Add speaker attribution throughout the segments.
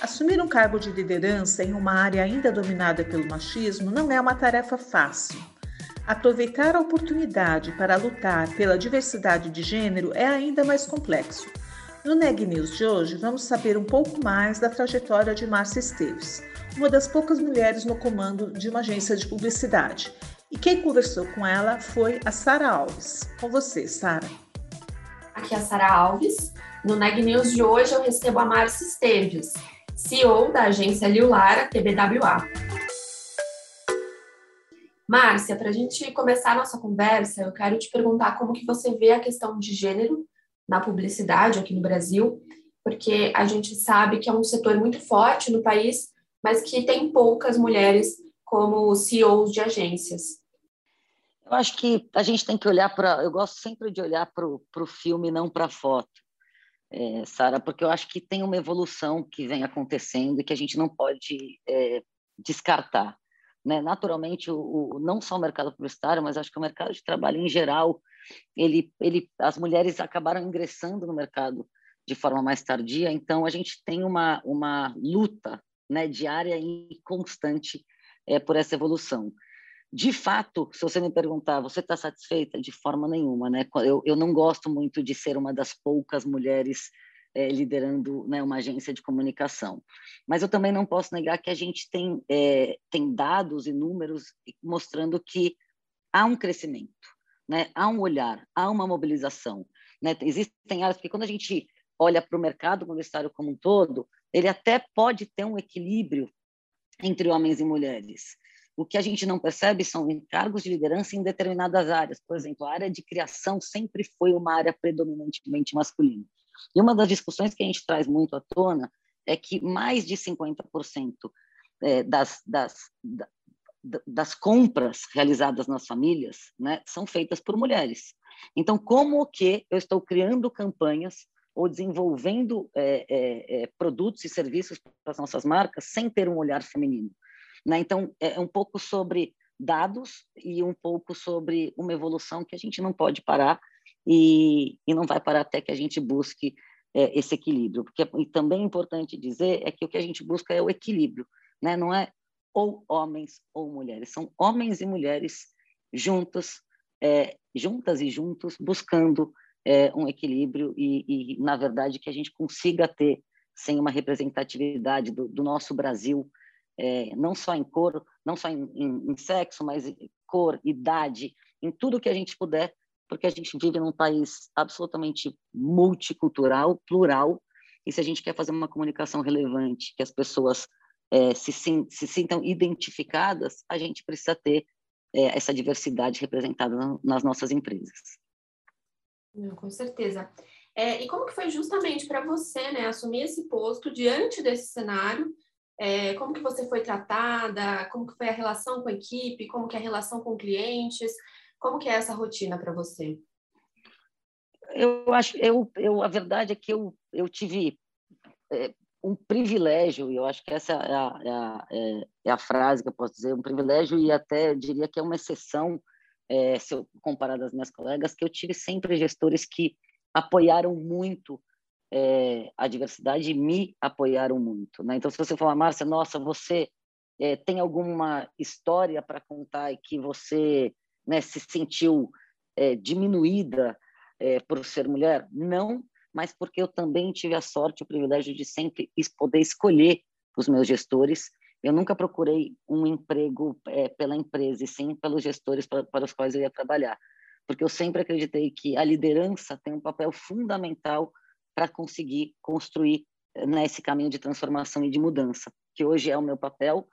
Speaker 1: Assumir um cargo de liderança em uma área ainda dominada pelo machismo não é uma tarefa fácil. Aproveitar a oportunidade para lutar pela diversidade de gênero é ainda mais complexo. No Neg News de hoje, vamos saber um pouco mais da trajetória de Márcia Esteves, uma das poucas mulheres no comando de uma agência de publicidade. E quem conversou com ela foi a Sara Alves. Com você, Sara.
Speaker 2: Aqui é a Sara Alves. No Neg News de hoje eu recebo a Márcia Esteves, CEO da agência Liu Lara TBWA. Márcia, para a gente começar a nossa conversa, eu quero te perguntar como que você vê a questão de gênero na publicidade aqui no Brasil, porque a gente sabe que é um setor muito forte no país, mas que tem poucas mulheres como CEOs de agências.
Speaker 3: Eu acho que a gente tem que olhar para. Eu gosto sempre de olhar para o filme, não para a foto é, Sara, porque eu acho que tem uma evolução que vem acontecendo e que a gente não pode é, descartar. Né? Naturalmente, o, o, não só o mercado publicitário, mas acho que o mercado de trabalho em geral, ele, ele, as mulheres acabaram ingressando no mercado de forma mais tardia, então a gente tem uma, uma luta né, diária e constante é, por essa evolução. De fato, se você me perguntar, você está satisfeita? De forma nenhuma, né? Eu, eu não gosto muito de ser uma das poucas mulheres é, liderando né, uma agência de comunicação. Mas eu também não posso negar que a gente tem, é, tem dados e números mostrando que há um crescimento, né? há um olhar, há uma mobilização. Né? Existem áreas, porque quando a gente olha para o mercado publicitário como um todo, ele até pode ter um equilíbrio entre homens e mulheres. O que a gente não percebe são encargos de liderança em determinadas áreas. Por exemplo, a área de criação sempre foi uma área predominantemente masculina. E uma das discussões que a gente traz muito à tona é que mais de 50% é, das, das, das compras realizadas nas famílias né, são feitas por mulheres. Então, como que eu estou criando campanhas ou desenvolvendo é, é, é produtos e serviços para as nossas marcas sem ter um olhar feminino? Né? Então, é, é um pouco sobre dados e um pouco sobre uma evolução que a gente não pode parar e, e não vai parar até que a gente busque é, esse equilíbrio. Porque e também é importante dizer é que o que a gente busca é o equilíbrio, né? não é ou homens ou mulheres, são homens e mulheres juntos, é, juntas e juntos, buscando é, um equilíbrio e, e, na verdade, que a gente consiga ter, sem uma representatividade do, do nosso Brasil, é, não só em cor, não só em, em, em, sexo, mas em cor, idade, em tudo que a gente puder, porque a gente vive num país absolutamente multicultural, plural, e se a gente quer fazer uma comunicação relevante, que as pessoas é, se, se, sintam identificadas, a gente precisa ter é, essa diversidade representada nas nossas empresas.
Speaker 2: Com certeza. É, e como que foi justamente para você, né, assumir esse posto diante desse cenário é, como que você foi tratada, como que foi a relação com a equipe, como que é a relação com clientes, como que é essa rotina para você?
Speaker 3: Eu acho, eu, eu, a verdade é que eu, eu tive é, um privilégio, e eu acho que essa é a, é, a, é, é a, frase que eu posso dizer, um privilégio e até diria que é uma exceção, é, se eu comparar das minhas colegas, que eu tive sempre gestores que apoiaram muito é, a diversidade me apoiaram muito. Né? Então, se você falar, Márcia, nossa, você é, tem alguma história para contar e que você né, se sentiu é, diminuída por ser mulher? Não, mas porque eu também tive a sorte, o privilégio de sempre poder escolher os meus gestores. Eu nunca procurei um emprego pela empresa, e sim pelos gestores para, para os quais eu ia trabalhar, porque eu sempre acreditei que a liderança tem um papel fundamental para conseguir construir nesse né, caminho de transformação e de mudança, que hoje é o meu papel,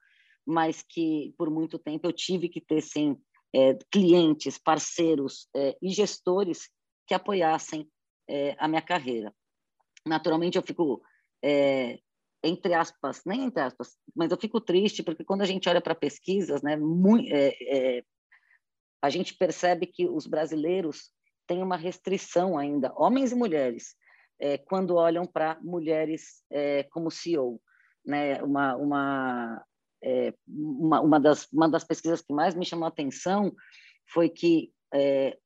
Speaker 3: mas que por muito tempo eu tive que ter sim é, clientes, parceiros é, e gestores que apoiassem é, a minha carreira. Naturalmente eu fico entre aspas, nem entre aspas, mas eu fico triste porque quando a gente olha para pesquisas, né, muito, a gente percebe que os brasileiros têm uma restrição ainda, homens e mulheres, é, quando olham para mulheres é, como CEO. Né? Uma, uma, é, uma, uma, das, uma das pesquisas que mais me chamou a atenção foi que é,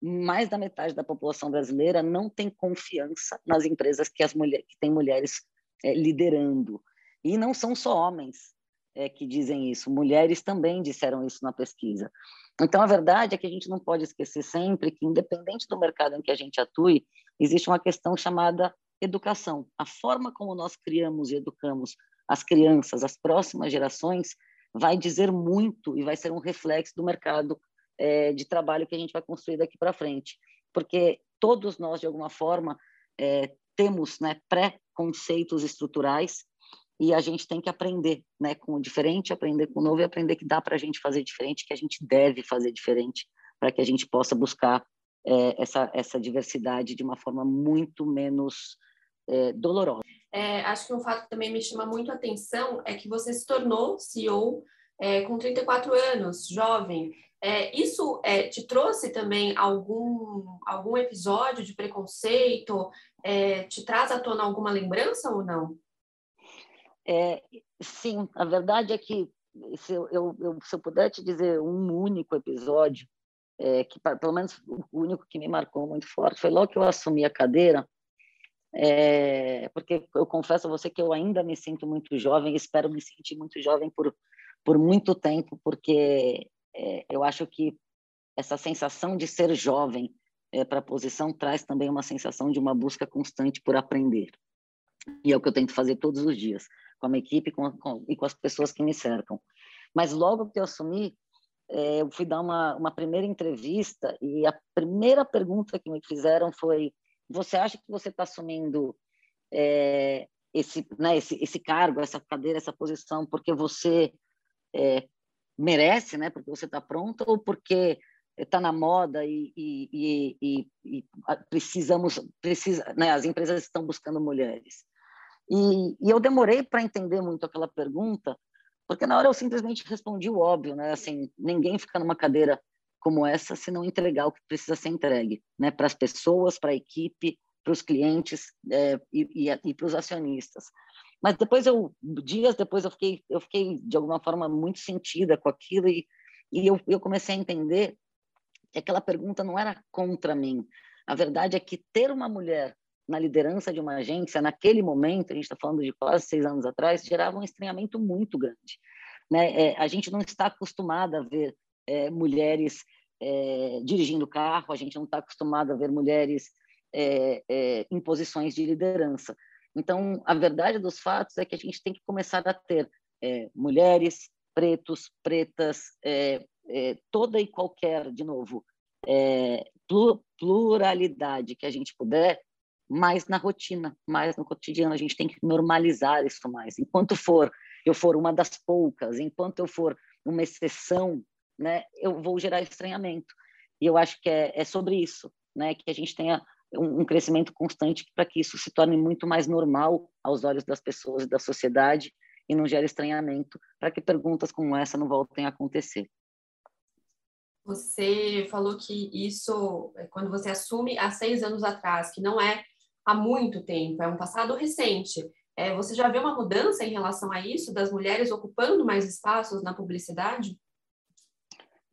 Speaker 3: mais da metade da população brasileira não tem confiança nas empresas que, as mulher, que têm mulheres é, liderando. E não são só homens é, que dizem isso, mulheres também disseram isso na pesquisa. Então, a verdade é que a gente não pode esquecer sempre que, independente do mercado em que a gente atue, existe uma questão chamada educação. A forma como nós criamos e educamos as crianças, as próximas gerações, vai dizer muito e vai ser um reflexo do mercado é, de trabalho que a gente vai construir daqui para frente. Porque todos nós, de alguma forma, é, temos né, pré-conceitos estruturais e a gente tem que aprender né, com o diferente, aprender com o novo e aprender que dá para a gente fazer diferente, que a gente deve fazer diferente para que a gente possa buscar é, essa, essa diversidade de uma forma muito menos é, dolorosa.
Speaker 2: É, acho que um fato que também me chama muito a atenção é que você se tornou CEO é, com 34 anos, jovem. É, isso é, te trouxe também algum, algum episódio de preconceito? É, te traz à tona alguma lembrança ou não?
Speaker 3: É, sim, a verdade é que se eu, eu, se eu puder te dizer um único episódio, é, que pelo menos o único que me marcou muito forte, foi logo que eu assumi a cadeira, é, porque eu confesso a você que eu ainda me sinto muito jovem, espero me sentir muito jovem por, por muito tempo, porque é, eu acho que essa sensação de ser jovem é, para a posição traz também uma sensação de uma busca constante por aprender. E é o que eu tento fazer todos os dias, com a minha equipe com, com, e com as pessoas que me cercam. Mas logo que eu assumi, é, eu fui dar uma, uma primeira entrevista e a primeira pergunta que me fizeram foi: você acha que você está assumindo é, esse, né, esse, esse cargo, essa cadeira, essa posição, porque você é, merece, né? Porque você está pronta ou porque está na moda e, e, e, e, precisamos, precisa, né? As empresas estão buscando mulheres. E, eu demorei para entender muito aquela pergunta, porque na hora eu simplesmente respondi o óbvio, né? Assim, ninguém fica numa cadeira como essa se não entregar o que precisa ser entregue, né? Para as pessoas, para a equipe, para os clientes é, e, e para os acionistas. Mas depois eu, dias depois eu fiquei, eu fiquei de alguma forma muito sentida com aquilo e, e eu, eu comecei a entender que aquela pergunta não era contra mim. A verdade é que ter uma mulher na liderança de uma agência, naquele momento, a gente está falando de quase seis anos atrás, gerava um estranhamento muito grande. Né? É, a gente não está acostumada a ver é, mulheres é, dirigindo carro, a gente não está acostumado a ver mulheres é, é, em posições de liderança. Então, a verdade dos fatos é que a gente tem que começar a ter é, mulheres, pretos, pretas, toda e qualquer, de novo, pluralidade que a gente puder, mais na rotina, mais no cotidiano. A gente tem que normalizar isso mais. Enquanto for eu for uma das poucas, enquanto eu for uma exceção, né, eu vou gerar estranhamento. E eu acho que é, é sobre isso, né, que a gente tenha um, um crescimento constante para que isso se torne muito mais normal aos olhos das pessoas e da sociedade e não gere estranhamento, para que perguntas como essa não voltem a acontecer.
Speaker 2: Você falou que isso, é, quando você assume há seis anos atrás, que não é há muito tempo, é um passado recente. É, você já vê uma mudança em relação a isso, das mulheres ocupando mais espaços na publicidade?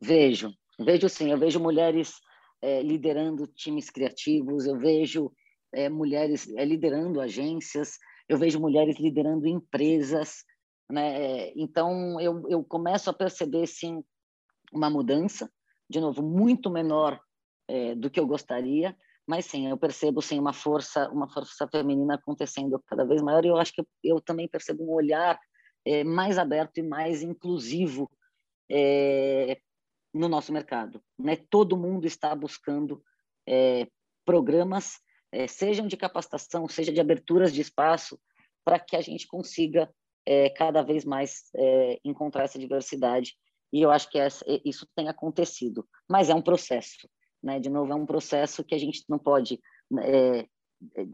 Speaker 3: Vejo, vejo sim. Eu vejo mulheres é, liderando times criativos, eu vejo é, mulheres é, liderando agências, eu vejo mulheres liderando empresas, né? Então eu, eu começo a perceber sim uma mudança, de novo muito menor é, do que eu gostaria, mas sim eu percebo sim uma força uma força feminina acontecendo cada vez maior e eu acho que eu, também percebo um olhar é, mais aberto e mais inclusivo é, no nosso mercado. Né? Todo mundo está buscando é, programas, sejam de capacitação, seja de aberturas de espaço, para que a gente consiga cada vez mais encontrar essa diversidade. E eu acho que essa, isso tem acontecido, mas é um processo. Né? De novo, é um processo que a gente não pode é,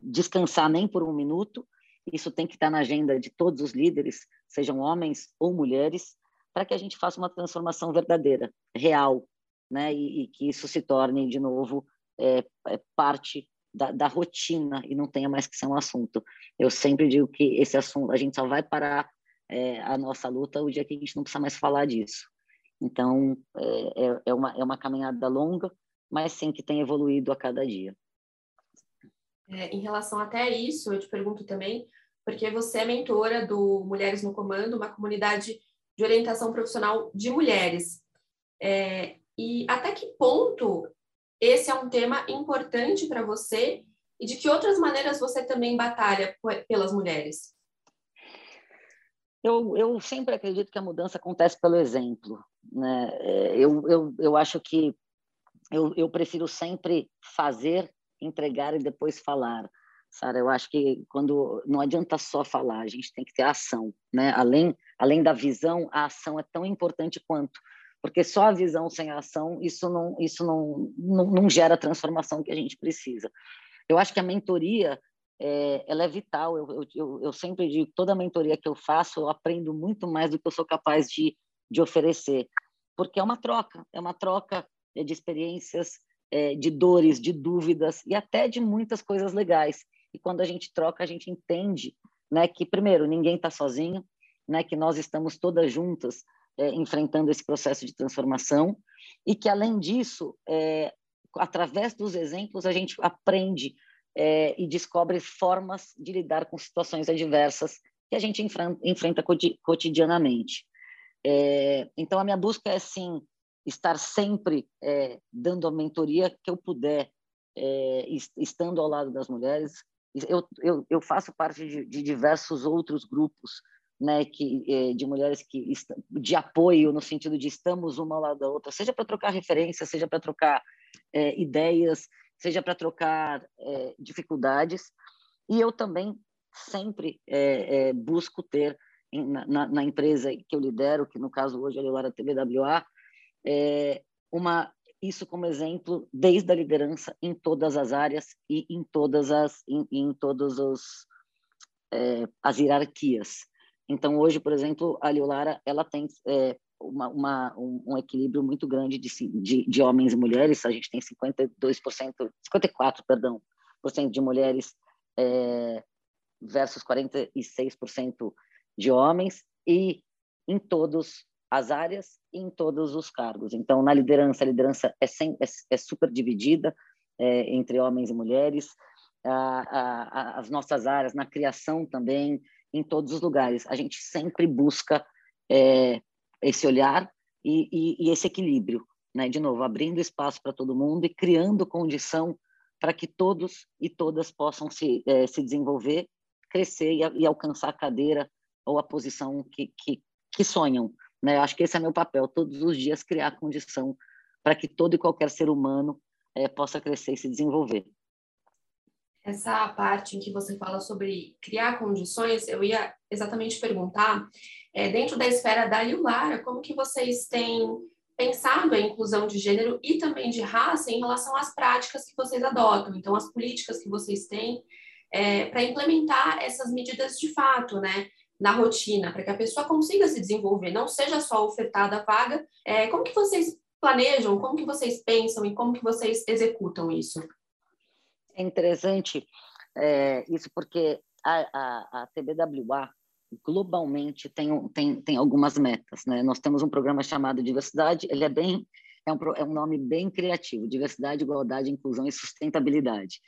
Speaker 3: descansar nem por um minuto isso tem que estar na agenda de todos os líderes, sejam homens ou mulheres, para que a gente faça uma transformação verdadeira, real, né? E, e que isso se torne, de novo, é, é parte da, da, rotina e não tenha mais que ser um assunto. Eu sempre digo que esse assunto, a gente só vai parar é, a nossa luta o dia que a gente não precisa mais falar disso. Então, é, é, é uma, é uma caminhada longa, mas sim que tem evoluído a cada dia.
Speaker 2: É, em relação até a isso, eu te pergunto também, porque você é mentora do Mulheres no Comando, uma comunidade de orientação profissional de mulheres. É, e até que ponto esse é um tema importante para você e de que outras maneiras você também batalha pelas mulheres?
Speaker 3: Eu, eu sempre acredito que a mudança acontece pelo exemplo. Né? É, eu, eu, eu acho que eu, eu prefiro sempre fazer, entregar e depois falar. Sara, eu acho que quando não adianta só falar, a gente tem que ter ação, né? Além além da visão, a ação é tão importante quanto, porque só a visão sem a ação isso não isso não não, não gera a transformação que a gente precisa. Eu acho que a mentoria é, ela é vital. Eu, eu, eu sempre digo, toda mentoria que eu faço, eu aprendo muito mais do que eu sou capaz de, de oferecer, porque é uma troca, é uma troca de experiências, é, de dores, de dúvidas e até de muitas coisas legais. E quando a gente troca, a gente entende, né, que primeiro ninguém está sozinho, né, que nós estamos todas juntas é, enfrentando esse processo de transformação e que além disso, é, através dos exemplos a gente aprende é, e descobre formas de lidar com situações adversas que a gente enfrenta, enfrenta cotidianamente. É, então a minha busca é sim estar sempre é, dando a mentoria que eu puder, é, estando ao lado das mulheres. Eu, eu, eu faço parte de, de, diversos outros grupos, né, que é, de mulheres que de apoio no sentido de estamos uma ao lado da outra, seja para trocar referências, seja para trocar é, ideias, seja para trocar é, dificuldades. E eu também sempre é, busco ter na, na, empresa que eu lidero, que no caso hoje é a Lara TVWA, é, uma isso como exemplo desde a liderança em todas as áreas e em todas as em, em todos os é, as hierarquias. Então hoje, por exemplo, a Liolara ela tem é, uma, uma um, um, equilíbrio muito grande de, de, de, homens e mulheres. A gente tem 52%, 54, perdão, por cento de mulheres é, versus 46% de homens e em todos as áreas em todos os cargos. Então, na liderança, a liderança é, sem, é, é super dividida é, entre homens e mulheres. A, a, as nossas áreas, na criação também, em todos os lugares. A gente sempre busca é, esse olhar e, e, e, esse equilíbrio, né? De novo, abrindo espaço para todo mundo e criando condição para que todos e todas possam se, é, se desenvolver, crescer e, e, alcançar a cadeira ou a posição que, que, que sonham. Né? Eu acho que esse é meu papel, todos os dias criar condição para que todo e qualquer ser humano é, possa crescer e se desenvolver.
Speaker 2: Essa parte em que você fala sobre criar condições, eu ia exatamente perguntar, é, dentro da esfera da Yulara, como que vocês têm pensado a inclusão de gênero e também de raça em relação às práticas que vocês adotam, então as políticas que vocês têm é, para implementar essas medidas de fato, né? Na rotina, para que a pessoa consiga se desenvolver, não seja só ofertada a vaga. É, como que vocês planejam, como que vocês pensam e como que vocês executam isso?
Speaker 3: É interessante é, isso porque a, a, a TBWA globalmente tem, tem, tem algumas metas. Né? Nós temos um programa chamado Diversidade, ele é bem é um, é um nome bem criativo, Diversidade, Igualdade, Inclusão e Sustentabilidade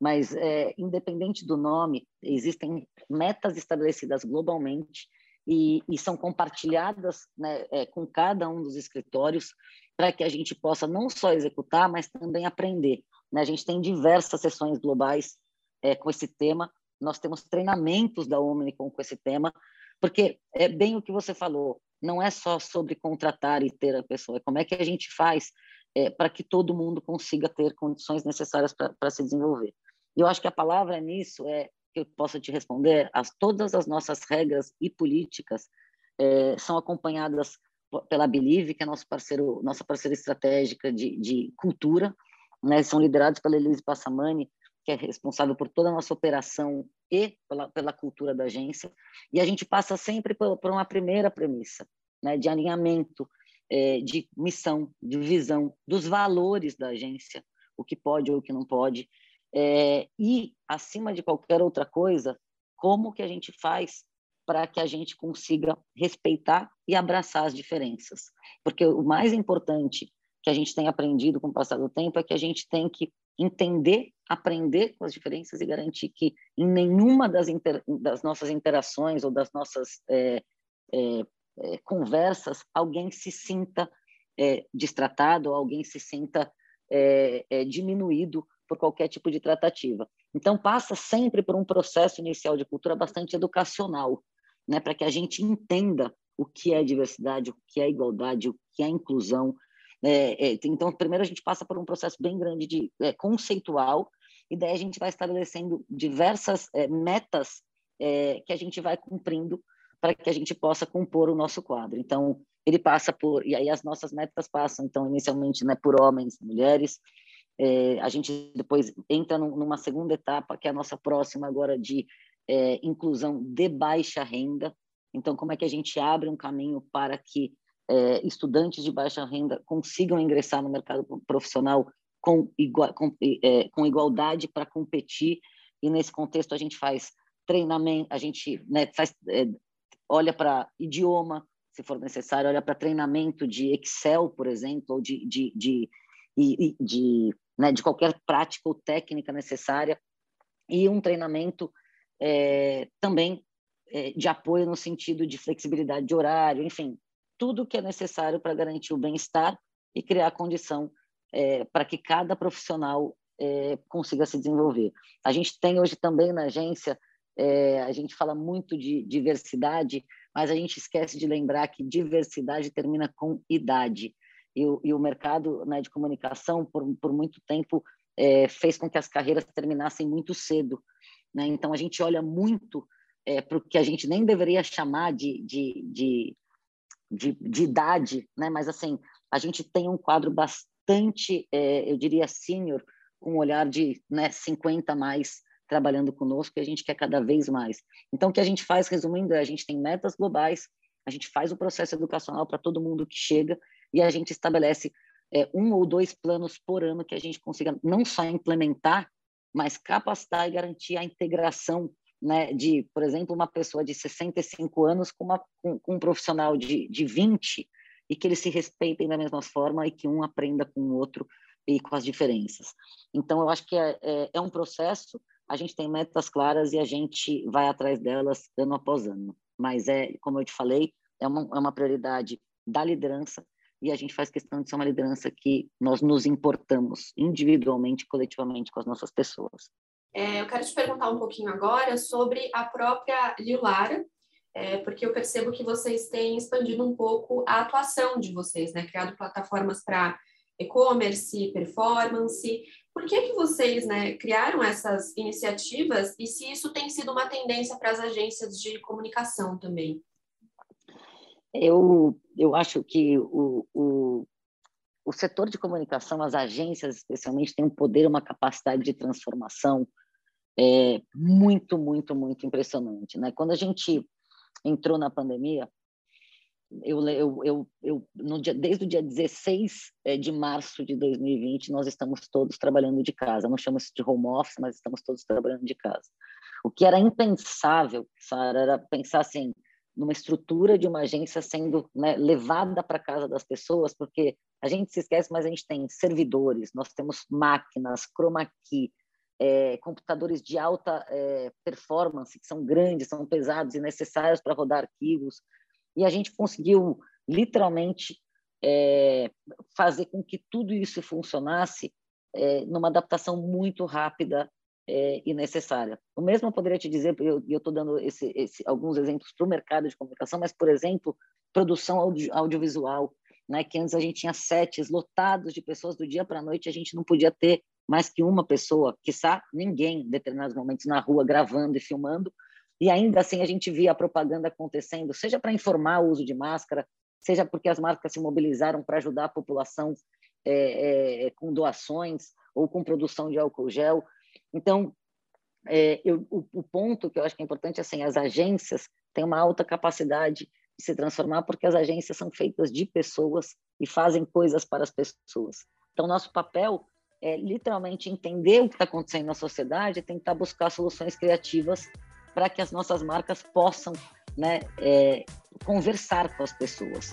Speaker 3: mas é, independente do nome, existem metas estabelecidas globalmente e, e são compartilhadas né, é, com cada um dos escritórios para que a gente possa não só executar, mas também aprender. Né? A gente tem diversas sessões globais é, com esse tema, nós temos treinamentos da Omnicom com esse tema, porque é bem o que você falou, não é só sobre contratar e ter a pessoa, é como é que a gente faz é, para que todo mundo consiga ter condições necessárias para se desenvolver. E eu acho que a palavra nisso é que eu possa te responder, as, todas as nossas regras e políticas é, são acompanhadas pela Believe, que é nosso parceiro, nossa parceira estratégica de, de cultura, né? são liderados pela Elise Passamani, que é responsável por toda a nossa operação e pela, pela cultura da agência. E a gente passa sempre por, por uma primeira premissa, né, de alinhamento, é, de missão, de visão, dos valores da agência, o que pode ou o que não pode. É, e, acima de qualquer outra coisa, como que a gente faz para que a gente consiga respeitar e abraçar as diferenças. Porque o mais importante que a gente tem aprendido com o passar do tempo é que a gente tem que entender, aprender com as diferenças e garantir que em nenhuma das, inter, das nossas interações ou das nossas é, é, é, conversas alguém se sinta é, destratado, alguém se sinta é, é, diminuído por qualquer tipo de tratativa. Então, passa sempre por um processo inicial de cultura bastante educacional, né, para que a gente entenda o que é diversidade, o que é igualdade, o que é inclusão, é, é, então, primeiro a gente passa por um processo bem grande de é, conceitual, e daí a gente vai estabelecendo diversas é, metas é, que a gente vai cumprindo para que a gente possa compor o nosso quadro. Então, ele passa por, e aí as nossas metas passam, então, inicialmente, né, por homens, mulheres, é, a gente depois entra numa segunda etapa, que é a nossa próxima agora de inclusão de baixa renda. Então, como é que a gente abre um caminho para que é, estudantes de baixa renda consigam ingressar no mercado profissional com, igual, com, é, com igualdade para competir e nesse contexto a gente faz treinamento, a gente né, faz, é, olha para idioma, se for necessário, olha para treinamento de Excel, por exemplo, ou de, de, de, de, de, né, de qualquer prática ou técnica necessária, e um treinamento é, também é, de apoio no sentido de flexibilidade de horário, enfim, tudo que é necessário para garantir o bem-estar e criar condição é, para que cada profissional é, consiga se desenvolver. A gente tem hoje também na agência, é, a gente fala muito de diversidade, mas a gente esquece de lembrar que diversidade termina com idade. E o, e o mercado né, de comunicação, por, por muito tempo, é, fez com que as carreiras terminassem muito cedo. Né? Então, a gente olha muito é, para o que a gente nem deveria chamar de, de, de de, de idade, né? Mas assim, a gente tem um quadro bastante, é, eu diria, sênior, com um olhar de né, 50 mais trabalhando conosco e a gente quer cada vez mais. Então, o que a gente faz, resumindo, é a gente tem metas globais, a gente faz o processo educacional para todo mundo que chega e a gente estabelece é, um ou dois planos por ano que a gente consiga não só implementar, mas capacitar e garantir a integração né, de, por exemplo, uma pessoa de 65 anos com, uma, com, com um profissional de, de 20 e que eles se respeitem da mesma forma e que um aprenda com o outro e com as diferenças. Então, eu acho que é, é, é um processo, a gente tem metas claras e a gente vai atrás delas ano após ano. Mas, é, como eu te falei, é uma, é uma prioridade da liderança e a gente faz questão de ser uma liderança que nós nos importamos individualmente, coletivamente com as nossas pessoas.
Speaker 2: É, eu quero te perguntar um pouquinho agora sobre a própria Lilara, é, porque eu percebo que vocês têm expandido um pouco a atuação de vocês, né? Criado plataformas para e-commerce, performance. Por que, que vocês né, criaram essas iniciativas e se isso tem sido uma tendência para as agências de comunicação também?
Speaker 3: Eu, eu acho que o, o, o setor de comunicação, as agências especialmente, têm um poder, uma capacidade de transformação é, muito, muito, muito impressionante. Né? Quando a gente entrou na pandemia, eu, eu, eu, eu no dia, desde o dia 16 é, de março de 2020, nós estamos todos trabalhando de casa. Não chamo isso de home office, mas estamos todos trabalhando de casa. O que era impensável, Sara, era pensar assim, numa estrutura de uma agência sendo né, levada para casa das pessoas, porque a gente se esquece, mas a gente tem servidores, nós temos máquinas, chroma key, é, computadores de alta é, performance, que são grandes, são pesados e necessários para rodar arquivos, e a gente conseguiu literalmente é, fazer com que tudo isso funcionasse é, numa adaptação muito rápida é, e necessária. O mesmo eu poderia te dizer, eu estou dando esse, esse, alguns exemplos para o mercado de comunicação, mas, por exemplo, produção audio, audiovisual, né, que antes a gente tinha sets lotados de pessoas do dia para a noite, a gente não podia ter mais que uma pessoa, quiçá ninguém, em determinados momentos, na rua, gravando e filmando, e ainda assim a gente via a propaganda acontecendo, seja para informar o uso de máscara, seja porque as marcas se mobilizaram para ajudar a população é, é, com doações ou com produção de álcool gel, então, é, eu, o, o, ponto que eu acho que é importante, assim, as agências têm uma alta capacidade de se transformar porque as agências são feitas de pessoas e fazem coisas para as pessoas. Então, nosso papel é literalmente entender o que está acontecendo na sociedade e tentar buscar soluções criativas para que as nossas marcas possam né, é, conversar com as pessoas.